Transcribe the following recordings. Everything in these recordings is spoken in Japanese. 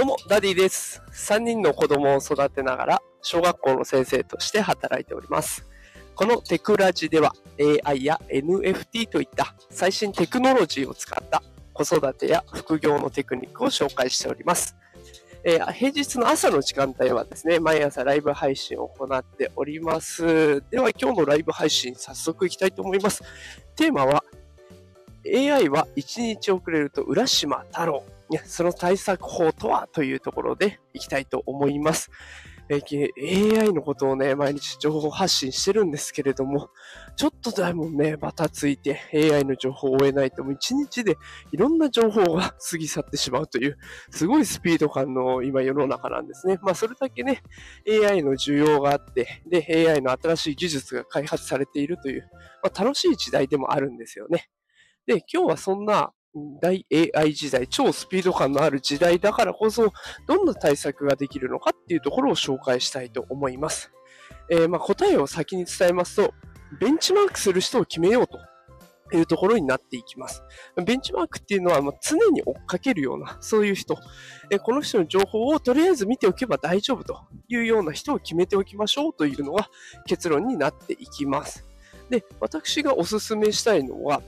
どうも、ダディです。3人の子供を育てながら、小学校の先生として働いております。このテクラジでは、AI や NFT といった最新テクノロジーを使った子育てや副業のテクニックを紹介しております。えー平日の朝の時間帯はですね、毎朝ライブ配信を行っております。では、今日のライブ配信、早速いきたいと思います。テーマは、AI は1日遅れると浦島太郎。その対策法とはというところでいきたいと思います。AI のことをね、毎日情報発信してるんですけれども、ちょっとでもね、バタついて AI の情報を追えないと、もう1日でいろんな情報が過ぎ去ってしまうという、すごいスピード感の今世の中なんですね。まあそれだけね、AI の需要があって、で、AI の新しい技術が開発されているという、まあ楽しい時代でもあるんですよね。で、今日はそんな大 AI 時代、超スピード感のある時代だからこそ、どんな対策ができるのかっていうところを紹介したいと思います。えーまあ答えを先に伝えますと、ベンチマークする人を決めようというところになっていきます。ベンチマークっていうのはまあ常に追っかけるような、そういう人、えーこの人の情報をとりあえず見ておけば大丈夫というような人を決めておきましょうというのが結論になっていきます。で、私がおすすめしたいのは、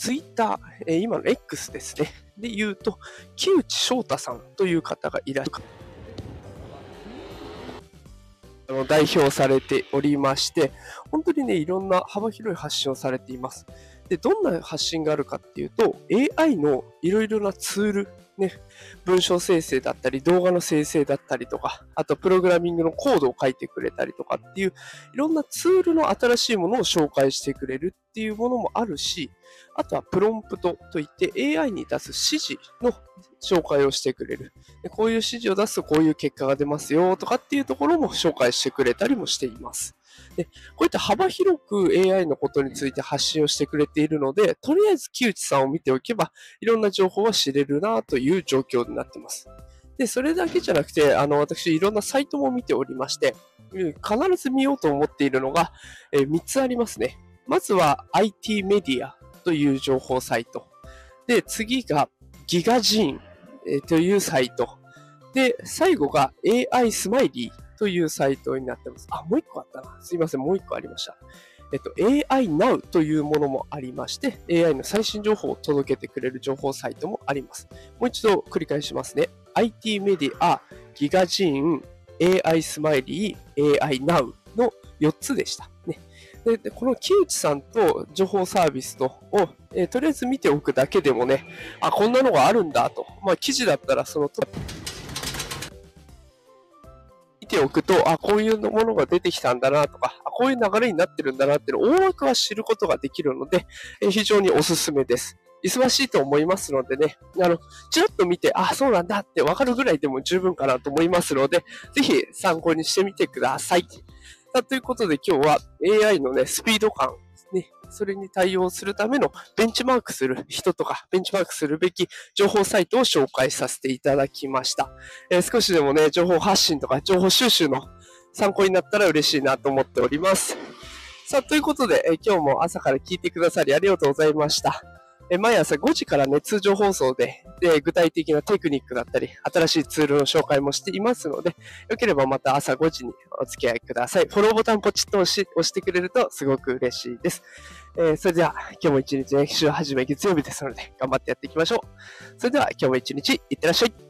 ツイッター、えー今の X ですね。で言うと、木内翔太さんという方がいらっしゃる。代表されておりまして、本当にね、いろんな幅広い発信をされています。で、どんな発信があるかっていうと、AI のいろいろなツール、ね、文章生成だったり、動画の生成だったりとか、あとプログラミングのコードを書いてくれたりとかっていう、いろんなツールの新しいものを紹介してくれるっていうものもあるし、あとはプロンプトといって AI に出す指示の紹介をしてくれる。でこういう指示を出すとこういう結果が出ますよとかっていうところも紹介してくれたりもしています。でこういった幅広く AI のことについて発信をしてくれているので、とりあえず木内さんを見ておけば、いろんな情報は知れるなという状況になっています。で、それだけじゃなくて、あの、私、いろんなサイトも見ておりまして、必ず見ようと思っているのが、え3つありますね。まずは IT メディアという情報サイト。で、次がギガジーンえーというサイト。で、最後が AI スマイリーというサイトになってます。あ、もう一個あったな。すいません、もう一個ありました。えっと、AI Now というものもありまして、AI の最新情報を届けてくれる情報サイトもあります。もう一度繰り返しますね。IT メディア、ギガジーン、AI スマイリー、AI Now の4つでした。ね。で、でこの木内さんと情報サービスとを、えーとりあえず見ておくだけでもね、あ、こんなのがあるんだと。まあ、記事だったらそのと、見ておくと、あ、こういうものが出てきたんだなとか、あこういう流れになってるんだなっていうのを大枠は知ることができるので、え非常におすすめです。忙しいと思いますのでね、あの、ちらっと見て、あ、そうなんだってわかるぐらいでも十分かなと思いますので、ぜひ参考にしてみてください。さあということで今日は AI のね、スピード感、ね、それに対応するためのベンチマークする人とか、ベンチマークするべき情報サイトを紹介させていただきました。えー少しでもね、情報発信とか情報収集の参考になったら嬉しいなと思っております。さあ、ということで、えー今日も朝から聞いてくださりありがとうございました。え毎朝5時からね、通常放送で、で具体的なテクニックだったり、新しいツールの紹介もしていますので、よければまた朝5時にお付き合いください。フォローボタンポチッと押し押してくれるとすごく嬉しいです。えーそれでは、今日も一日ね、週始め月曜日ですので、頑張ってやっていきましょう。それでは、今日も一日、いってらっしゃい。